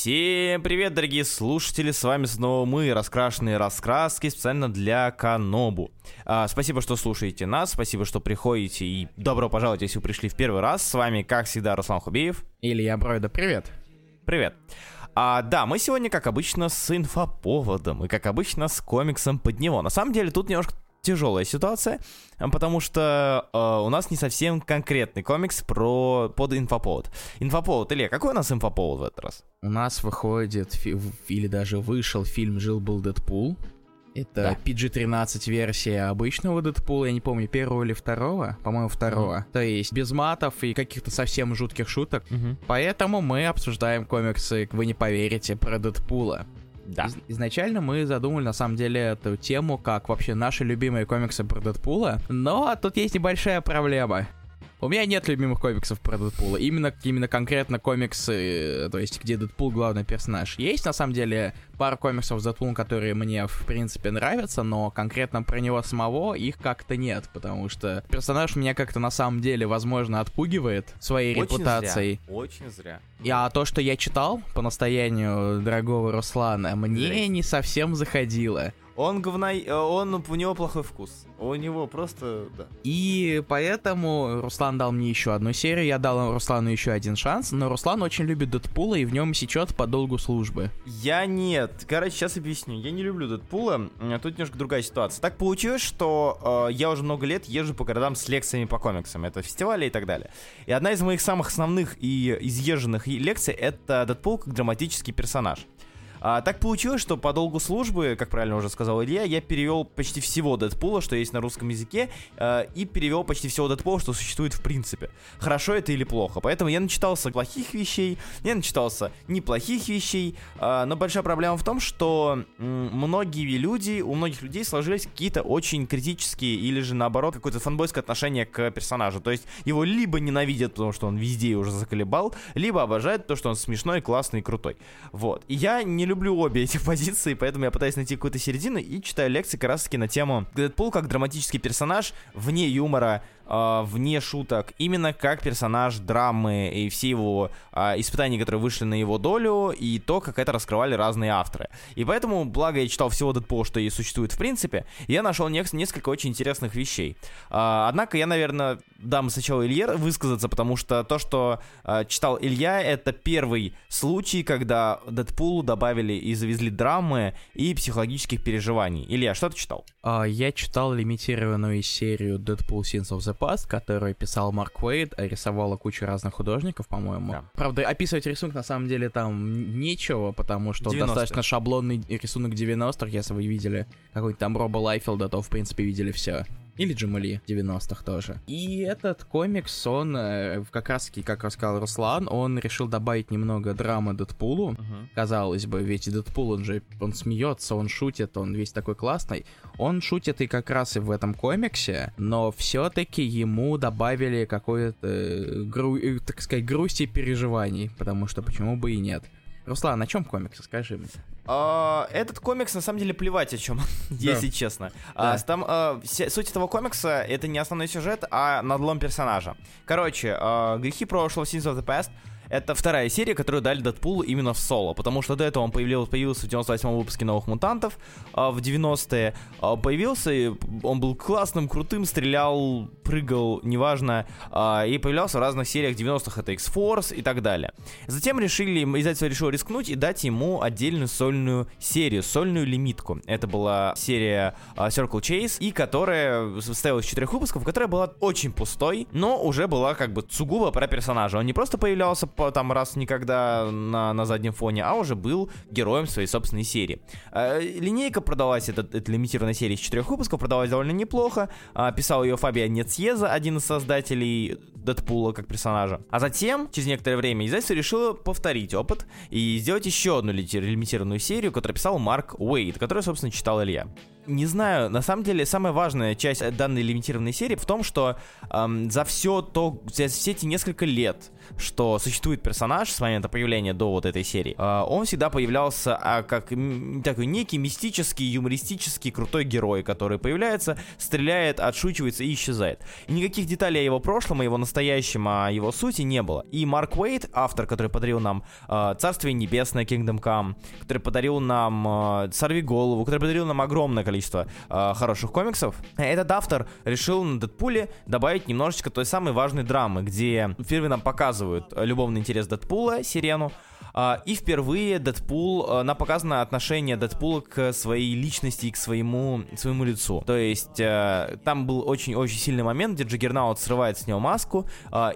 Всем привет, дорогие слушатели, с вами снова мы, раскрашенные раскраски, специально для Канобу. А, спасибо, что слушаете нас, спасибо, что приходите, и добро пожаловать, если вы пришли в первый раз. С вами, как всегда, Руслан Хубеев. Илья Бройда, привет. Привет. А, да, мы сегодня, как обычно, с инфоповодом, и как обычно, с комиксом под него. На самом деле, тут немножко тяжелая ситуация, потому что э, у нас не совсем конкретный комикс про под инфоповод. Инфоповод, Илья, какой у нас инфоповод в этот раз? У нас выходит, фи- или даже вышел фильм «Жил-был Дэдпул». Это Да. PG-13 версия обычного Дэдпула, я не помню, первого или второго, по-моему, второго. То есть без матов и каких-то совсем жутких шуток. Поэтому мы обсуждаем комиксы, вы не поверите, про Дэдпула. Да. Из- изначально мы задумали, на самом деле, эту тему как вообще наши любимые комиксы про Дэдпула, но тут есть небольшая проблема. У меня нет любимых комиксов про Дэдпула. Именно, именно конкретно комиксы, э, то есть где Дэдпул главный персонаж. Есть, на самом деле, пара комиксов Дэдпулом, которые мне, в принципе, нравятся, но конкретно про него самого их как-то нет, потому что персонаж меня как-то на самом деле, возможно, отпугивает своей Очень репутацией. зря, очень зря. И, А то, что я читал по настоянию дорогого Руслана, мне Здрасте. не совсем заходило. Он говной, э, он, у него плохой вкус. У него просто, да. И поэтому Руслан дал мне еще одну серию, я дал Руслану еще один шанс, но Руслан очень любит Дэдпула и в нем сечет по долгу службы. Я нет. Короче, сейчас объясню. Я не люблю Дэдпула. А Тут немножко другая ситуация. Так получилось, что э, я уже много лет езжу по городам с лекциями по комиксам. Это фестивали и так далее. И одна из моих самых основных и изъезженных лекций — это Дэдпул как драматический персонаж. А, так получилось, что по долгу службы, как правильно уже сказал Илья, я перевел почти всего Дэдпула, что есть на русском языке, э, и перевел почти всего Дэдпула, что существует в принципе. Хорошо это или плохо. Поэтому я начитался плохих вещей, я начитался неплохих вещей, э, но большая проблема в том, что многие люди, у многих людей сложились какие-то очень критические или же наоборот какое-то фанбойское отношение к персонажу. То есть его либо ненавидят, потому что он везде уже заколебал, либо обожают то, что он смешной, классный крутой. Вот. И я не люблю обе эти позиции, поэтому я пытаюсь найти какую-то середину и читаю лекции как раз таки на тему Дэдпул как драматический персонаж, вне юмора, а, вне шуток, именно как персонаж драмы и все его а, испытания, которые вышли на его долю, и то, как это раскрывали разные авторы. И поэтому, благо я читал всего Дэдпула, что и существует в принципе, я нашел нек- несколько очень интересных вещей. А, однако я, наверное, дам сначала Илье высказаться, потому что то, что а, читал Илья, это первый случай, когда Дэдпулу добавили и завезли драмы и психологических переживаний. Илья, что ты читал? А, Я читал лимитированную серию Deadpool Scenes of the Past, которую писал Марк Уэйд, а рисовала куча разных художников, по-моему. Да. Правда, описывать рисунок на самом деле там нечего, потому что 90-е. достаточно шаблонный рисунок 90-х, если вы видели какой-нибудь там Роба Лайфилда, то в принципе видели все. Или Джамали 90-х тоже. И этот комикс, он э, как раз таки, как рассказал Руслан, он решил добавить немного драмы Дэдпулу. Казалось бы, ведь Дэдпул, он же, он смеется, он шутит, он весь такой классный. Он шутит и как раз и в этом комиксе, но все-таки ему добавили какое-то, э, гру- э, так сказать, грусти и переживаний, потому что почему бы и нет. Руслан, на чем комикс, скажи мне? А, Этот комикс на самом деле плевать о чем, если честно. А, Там а, суть этого комикса это не основной сюжет, а надлом персонажа. Короче, грехи прошлого Sins of the Past. Это вторая серия, которую дали Дэдпулу именно в соло, потому что до этого он появился, появился в 98-м выпуске «Новых мутантов», а в 90-е а, появился, и он был классным, крутым, стрелял, прыгал, неважно, а, и появлялся в разных сериях 90-х, это X-Force и так далее. Затем решили, издательство решило рискнуть и дать ему отдельную сольную серию, сольную лимитку. Это была серия а, Circle Chase, и которая состояла из четырех выпусков, которая была очень пустой, но уже была как бы сугубо про персонажа. Он не просто появлялся по, там раз никогда на, на заднем фоне, а уже был героем своей собственной серии. А, линейка продалась, эта, эта лимитированная серия из четырех выпусков, продалась довольно неплохо. А, писал ее Фабиан Нецьеза, один из создателей Дэдпула как персонажа. А затем, через некоторое время, издательство решило повторить опыт и сделать еще одну лимитированную серию, которую писал Марк Уэйд, которую, собственно, читал Илья. Не знаю, на самом деле самая важная часть данной лимитированной серии в том, что эм, за все то, за все эти несколько лет, что существует персонаж с момента появления до вот этой серии, э, он всегда появлялся а, как м, такой некий мистический, юмористический, крутой герой, который появляется, стреляет, отшучивается и исчезает. И никаких деталей о его прошлом, о его настоящем, о его сути не было. И Марк Уэйт, автор, который подарил нам э, Царствие Небесное, Kingdom Come, который подарил нам э, Сорви Голову, который подарил нам огромное количество э, хороших комиксов, этот автор решил на Дэдпуле добавить немножечко той самой важной драмы, где впервые нам показывают любовный интерес Дэдпула, Сирену, а, и впервые Дэдпул, а, нам показано отношение Дэдпула к своей личности и к своему, своему лицу. То есть э, там был очень-очень сильный момент, где Джаггернаут срывает с него маску,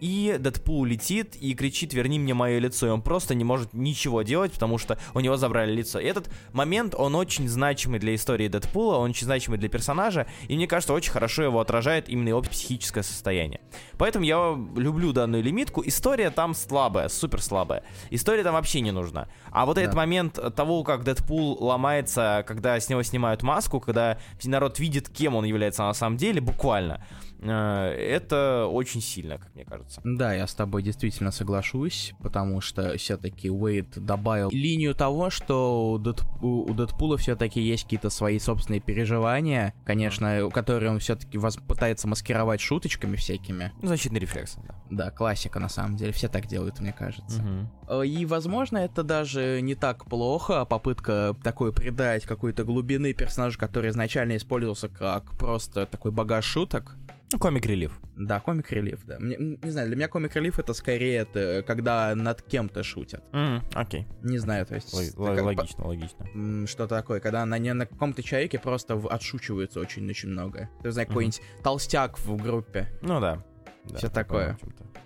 и Дэдпул летит и кричит «Верни мне мое лицо», и он просто не может ничего делать, потому что у него забрали лицо. И этот момент, он очень значимый для истории Дэдпула, он очень значимый для персонажа, и мне кажется, очень хорошо его отражает именно его психическое состояние. Поэтому я люблю данную лимитку. История там слабая, супер слабая. История там вообще не нужна. А вот да. этот момент того, как Дэдпул ломается, когда с него снимают маску, когда народ видит, кем он является на самом деле, буквально, это очень сильно, как мне кажется. Да, я с тобой действительно соглашусь, потому что все-таки Уэйд добавил линию того, что у, Дэд... у Дэдпула все-таки есть какие-то свои собственные переживания, конечно, которые он все-таки воз... пытается маскировать шуточками всякими. Ну, защитный рефлекс, да. Да, классика на самом деле, все так делают, мне кажется. Угу. И, возможно, это даже не так плохо, попытка такой придать какой-то глубины персонажу, который изначально использовался как просто такой багаж шуток. Ну, комик-релив. Да, комик-релив, да. Мне, не знаю, для меня комик-релив это скорее это, когда над кем-то шутят. Mm, окей. Okay. Не знаю, то есть... Л- как, логично, по... логично. Что такое, когда на, не, на каком-то человеке просто отшучиваются очень-очень много. Ты знаешь, mm-hmm. какой-нибудь толстяк в группе. Ну да. Да, Все такое.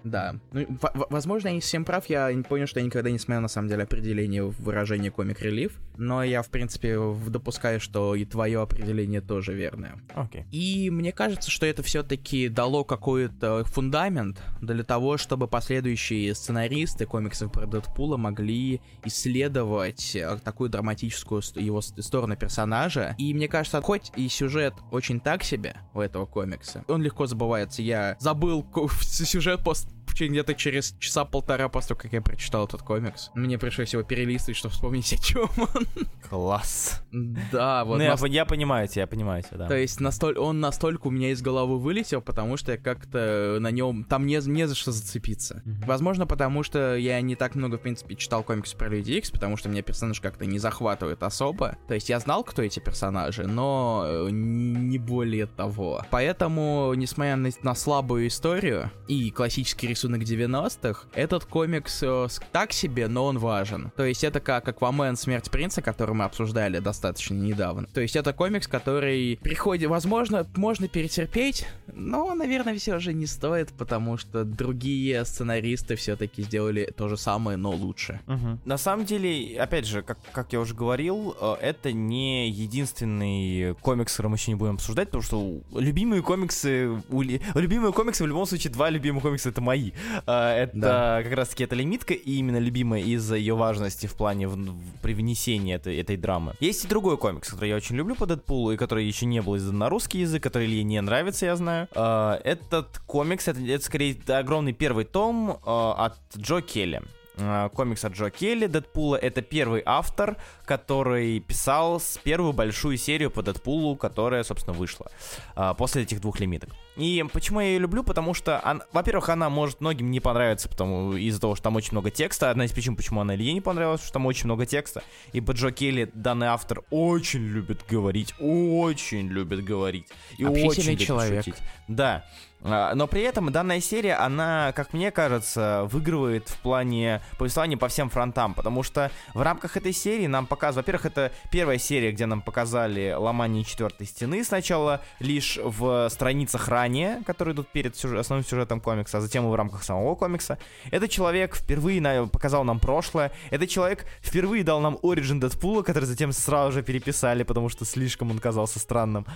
Да. Ну, возможно, я не совсем прав, я понял, что я никогда не смотрел, на самом деле, определение выражения комик-релив, но я, в принципе, допускаю, что и твое определение тоже верное. Окей. Okay. И мне кажется, что это все-таки дало какой-то фундамент для того, чтобы последующие сценаристы комиксов про Дэдпула могли исследовать э, такую драматическую его сторону персонажа. И мне кажется, хоть и сюжет очень так себе у этого комикса, он легко забывается. Я забыл сюжет после где-то через часа полтора после того, как я прочитал этот комикс. Мне пришлось его перелистывать, чтобы вспомнить, о чем он. Класс. Да, вот. Ну, нас... я, я понимаю тебя, я понимаю тебя, да. То есть настоль... он настолько у меня из головы вылетел, потому что я как-то на нем... Там не, не за что зацепиться. Mm-hmm. Возможно, потому что я не так много, в принципе, читал комиксы про Люди Икс, потому что меня персонаж как-то не захватывает особо. То есть я знал, кто эти персонажи, но э, не более того. Поэтому, несмотря на, на слабую историю и классический рисунок 90-х, этот комикс э, так себе, но он важен. То есть это как Аквамен Смерть Принца, который мы обсуждали достаточно недавно. То есть это комикс, который приходит, возможно, можно перетерпеть, но, наверное, все же не стоит, потому что другие сценаристы все-таки сделали то же самое, но лучше. Угу. На самом деле, опять же, как, как я уже говорил, э, это не единственный комикс, который мы еще не будем обсуждать, потому что любимые комиксы, у, любимые комиксы в любом случае два любимых комикса это мои. Э, это да. как раз-таки эта лимитка, и именно любимая из-за ее важности в плане в, в, привнесения этой, этой драмы. Есть и другой комикс, который я очень люблю по Дэдпулу, и который еще не был издан на русский язык, который ей не нравится, я знаю. Э, этот комикс, это, это скорее огромный первый том э, от Джо Келли. Комикс от Джо Келли Дэдпула. Это первый автор, который писал с первую большую серию по Дэдпулу, которая, собственно, вышла после этих двух лимиток. И почему я ее люблю? Потому что, он, во-первых, она может многим не понравиться, потому из-за того, что там очень много текста. Одна из причин, почему она Илье не понравилась, что там очень много текста. Ибо Джо Келли, данный автор, очень любит говорить, очень любит говорить. И очень любит человек. шутить. Да. А, но при этом данная серия, она, как мне кажется, выигрывает в плане повествования по всем фронтам, потому что в рамках этой серии нам показывают, во-первых, это первая серия, где нам показали ломание четвертой стены сначала лишь в страницах ранее которые идут перед сюжет, основным сюжетом комикса, а затем и в рамках самого комикса. Этот человек впервые на, показал нам прошлое. Этот человек впервые дал нам Origin Дэдпула, который затем сразу же переписали, потому что слишком он казался странным.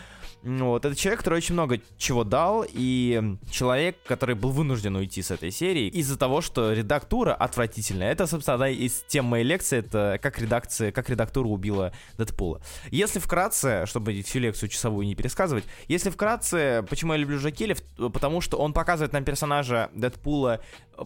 Вот, это человек, который очень много чего дал, и человек, который был вынужден уйти с этой серии из-за того, что редактура отвратительная. Это, собственно, одна из тем моей лекции, это как редакция, как редактура убила Дэдпула. Если вкратце, чтобы всю лекцию часовую не пересказывать, если вкратце, почему я люблю Жакелев, потому что он показывает нам персонажа Дэдпула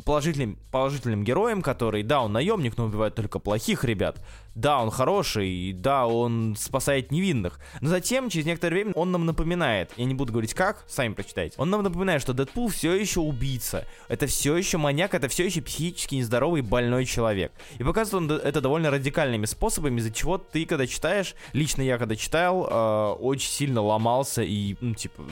положительным, положительным героем, который, да, он наемник, но убивает только плохих ребят, да, он хороший, да, он спасает невинных. Но затем, через некоторое время, он нам напоминает, я не буду говорить как, сами прочитайте, он нам напоминает, что Дэдпул все еще убийца, это все еще маньяк, это все еще психически нездоровый больной человек. И показывает он это довольно радикальными способами, из-за чего ты, когда читаешь, лично я, когда читал, э, очень сильно ломался и, ну, типа,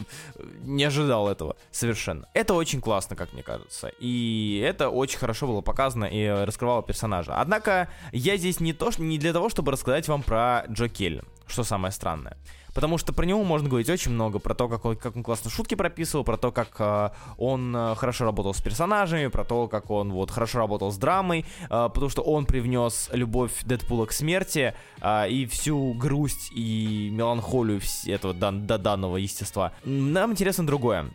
не ожидал этого совершенно. Это очень классно, как мне кажется. И это очень хорошо было показано и раскрывало персонажа. Однако, я здесь не то, что не для того, чтобы рассказать вам про Джо Келли, что самое странное потому что про него можно говорить очень много, про то, как он, как он классно шутки прописывал, про то, как э, он э, хорошо работал с персонажами, про то, как он вот хорошо работал с драмой, э, потому что он привнес любовь Дэдпула к смерти э, и всю грусть и меланхолию этого дан, до данного естества. Нам интересно другое.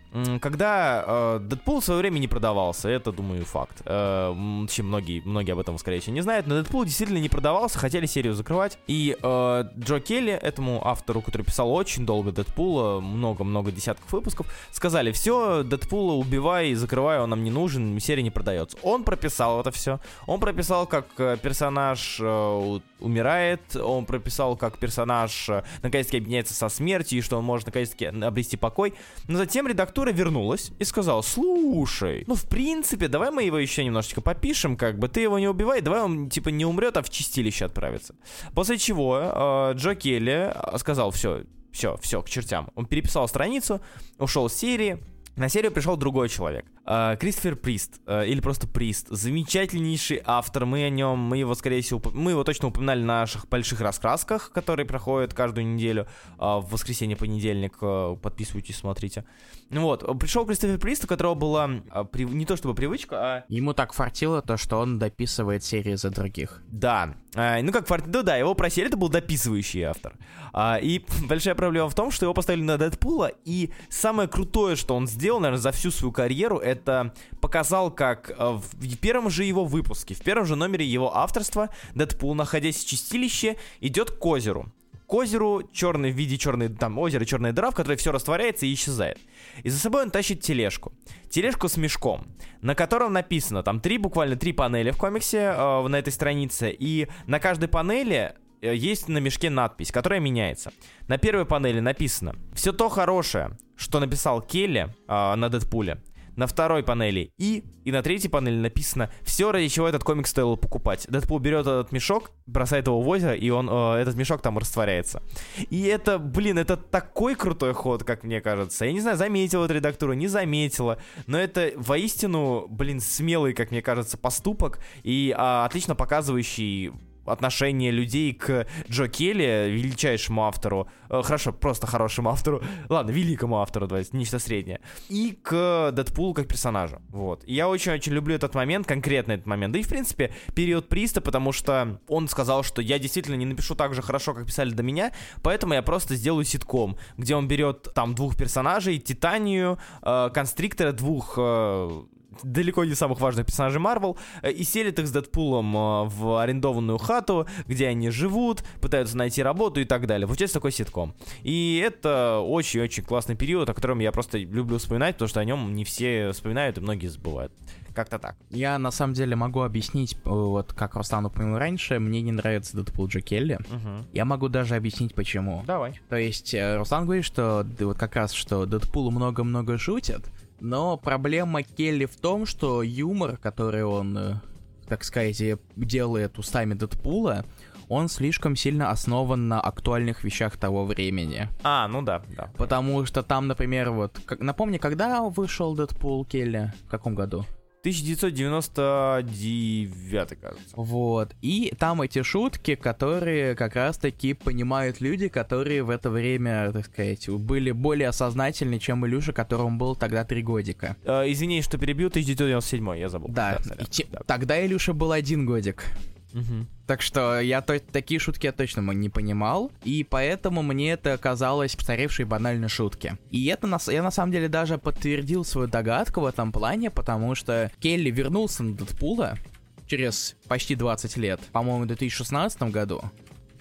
Когда э, Дэдпул в свое время не продавался, это, думаю, факт. Э, вообще многие, многие об этом, скорее всего, не знают, но Дэдпул действительно не продавался, хотели серию закрывать, и э, Джо Келли, этому автору, который писал очень долго Дэдпула, много-много десятков выпусков, сказали, все, Дэдпула убивай, закрывай, он нам не нужен, серия не продается. Он прописал это все, он прописал, как э, персонаж э, умирает, он прописал, как персонаж э, наконец-таки объединяется со смертью, и что он может наконец-таки обрести покой. Но затем редактура вернулась и сказала, слушай, ну в принципе, давай мы его еще немножечко попишем, как бы ты его не убивай, давай он типа не умрет, а в чистилище отправится. После чего э, Джо Келли сказал, все, все, все, к чертям. Он переписал страницу, ушел с серии, на серию пришел другой человек. Uh, Кристофер Прист, uh, или просто Прист, замечательнейший автор, мы о нем, мы его, скорее всего, мы его точно упоминали на наших больших раскрасках, которые проходят каждую неделю, в воскресенье, понедельник, подписывайтесь, смотрите. Вот, пришел Кристофер Прист, у которого была не то чтобы привычка, а... Ему так фартило то, что он дописывает серии за других. Да, ну как фарт... Ну да, его просили, это был дописывающий автор. И большая проблема в том, что его поставили на Дэдпула, и самое крутое, что он сделал, наверное, за всю свою карьеру, это показал, как э, в первом же его выпуске, в первом же номере его авторства, Дэдпул, находясь в чистилище, идет к озеру. К озеру черный в виде черной, там, озера черная дыра, в которой все растворяется и исчезает. И за собой он тащит тележку. Тележку с мешком, на котором написано, там три, буквально три панели в комиксе э, на этой странице, и на каждой панели э, есть на мешке надпись, которая меняется. На первой панели написано «Все то хорошее, что написал Келли э, на Дэдпуле, на второй панели И, и на третьей панели написано все, ради чего этот комикс стоило покупать. Дэдпул берет этот мешок, бросает его в озеро, и он, э, этот мешок там растворяется. И это, блин, это такой крутой ход, как мне кажется. Я не знаю, заметила эту редактуру, не заметила, но это воистину, блин, смелый, как мне кажется, поступок и э, отлично показывающий отношение людей к Джо Келли, величайшему автору, э, хорошо, просто хорошему автору, ладно, великому автору, давайте, нечто среднее, и к Дэдпулу как персонажу, вот. И я очень-очень люблю этот момент, конкретно этот момент, да и, в принципе, период Приста, потому что он сказал, что я действительно не напишу так же хорошо, как писали до меня, поэтому я просто сделаю ситком, где он берет там двух персонажей, Титанию, э, Констриктора, двух э, далеко не самых важных персонажей Марвел, э, и селит их с Дэдпулом э, в арендованную хату, где они живут, пытаются найти работу и так далее. Получается такой ситком. И это очень-очень классный период, о котором я просто люблю вспоминать, потому что о нем не все вспоминают и многие забывают. Как-то так. Я на самом деле могу объяснить, э, вот как Руслан упомянул раньше, мне не нравится Дэдпул Джо Келли. Угу. Я могу даже объяснить почему. Давай. То есть Руслан говорит, что вот как раз, что Дэдпулу много-много шутят, но проблема Келли в том, что юмор, который он, э, так сказать, делает устами Дэдпула, он слишком сильно основан на актуальных вещах того времени. А, ну да, да. Потому что там, например, вот, как, напомни, когда вышел Дэдпул Келли? В каком году? 1999, кажется. Вот. И там эти шутки, которые как раз-таки понимают люди, которые в это время, так сказать, были более осознательны, чем Илюша, которому был тогда три годика. Э, извини, что перебью, 1997, я забыл. Да, те- Да. тогда Илюша был один годик. Мгм. Так что я то- такие шутки я точно не понимал, и поэтому мне это казалось постаревшей банальной шутки. И это на, я на самом деле даже подтвердил свою догадку в этом плане, потому что Келли вернулся на Дэдпула через почти 20 лет, по-моему, в 2016 году,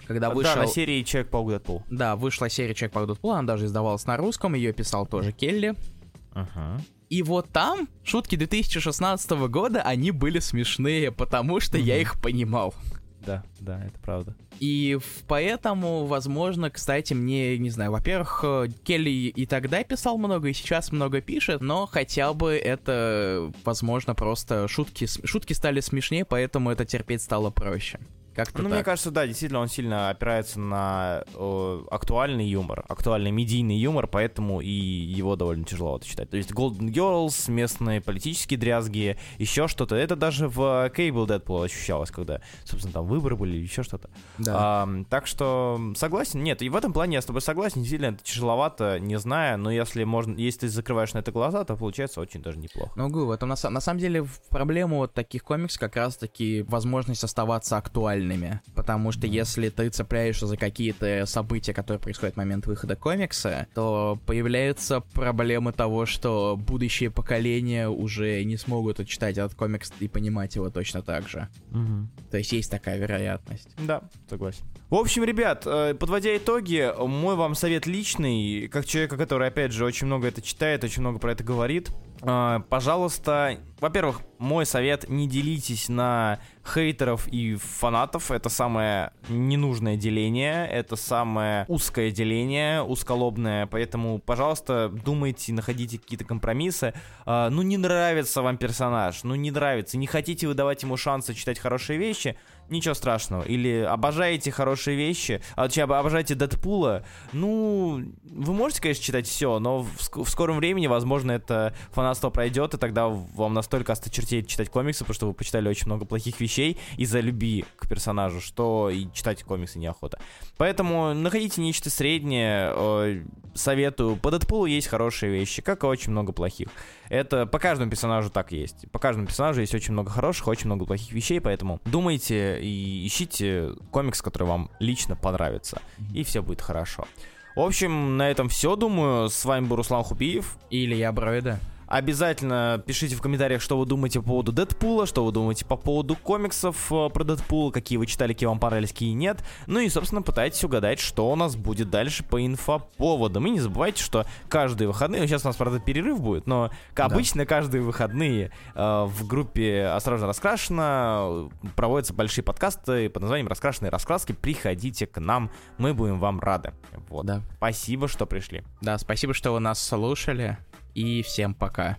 когда вышел... Да, на серии Человек-паук Дэдпул. Да, вышла серия Человек по Дэдпулу, она даже издавалась на русском, ее писал тоже Келли. Ага. И вот там шутки 2016 года, они были смешные, потому что я Мгм. их понимал. Да, да, это правда. И поэтому, возможно, кстати, мне, не знаю, во-первых, э, Келли и тогда писал много, и сейчас много пишет, но хотя бы это, возможно, просто шутки, шутки стали смешнее, поэтому это терпеть стало проще. Как-то Ну, так. мне кажется, да, действительно, он сильно опирается на э, актуальный юмор, актуальный медийный юмор, поэтому и его довольно тяжеловато читать. То есть Golden Girls, местные политические дрязги, еще что-то. Это даже в Cable Deadpool ощущалось, когда, собственно, там выборы были, еще что-то. Да. Ам, так что согласен. Нет, и в этом плане я с тобой согласен. Действительно, это тяжеловато, не знаю, но если можно, если ты закрываешь на это глаза, то получается очень даже неплохо. Ну, говорю, в этом на, на самом деле в проблему вот таких комиксов как раз-таки возможность оставаться актуальными. Потому что если ты цепляешься за какие-то события, которые происходят в момент выхода комикса, то появляется проблема того, что будущие поколения уже не смогут читать этот комикс и понимать его точно так же. То есть есть такая вероятность. Да, согласен. В общем, ребят, э, подводя итоги, мой вам совет личный, как человека, который, опять же, очень много это читает, очень много про это говорит. Э, Пожалуйста, во-первых, мой совет, не делитесь на хейтеров и фанатов. Это самое ненужное деление, это самое узкое деление, узколобное. Поэтому, пожалуйста, думайте, находите какие-то компромиссы. А, ну, не нравится вам персонаж, ну, не нравится, не хотите вы давать ему шансы читать хорошие вещи, ничего страшного. Или обожаете хорошие вещи, а об- обожаете Дэдпула, ну, вы можете, конечно, читать все, но в, в скором времени, возможно, это фанатство пройдет, и тогда вам настолько осточертеет читать комиксы, потому что вы почитали очень много плохих вещей из-за любви к персонажу, что и читать комиксы неохота. Поэтому находите нечто среднее, э, советую. По Дэдпулу есть хорошие вещи, как и очень много плохих. Это по каждому персонажу так есть. По каждому персонажу есть очень много хороших, очень много плохих вещей, поэтому думайте и ищите комикс, который вам лично понравится, и все будет хорошо. В общем, на этом все, думаю. С вами был Руслан Хубиев. Или я Броида. Обязательно пишите в комментариях, что вы думаете по поводу Дэдпула, что вы думаете по поводу комиксов э, про Дэдпула, какие вы читали, какие вам понравились, какие нет. Ну и, собственно, пытайтесь угадать, что у нас будет дальше по инфоповодам. И не забывайте, что каждые выходные, сейчас у нас, правда, перерыв будет, но как Да. обычно каждые выходные э, в группе «Осторожно, раскрашено» проводятся большие подкасты под названием «Раскрашенные раскраски». Приходите к нам, мы будем вам рады. Вот. Да. Спасибо, что пришли. Да, спасибо, что вы нас слушали. И всем пока.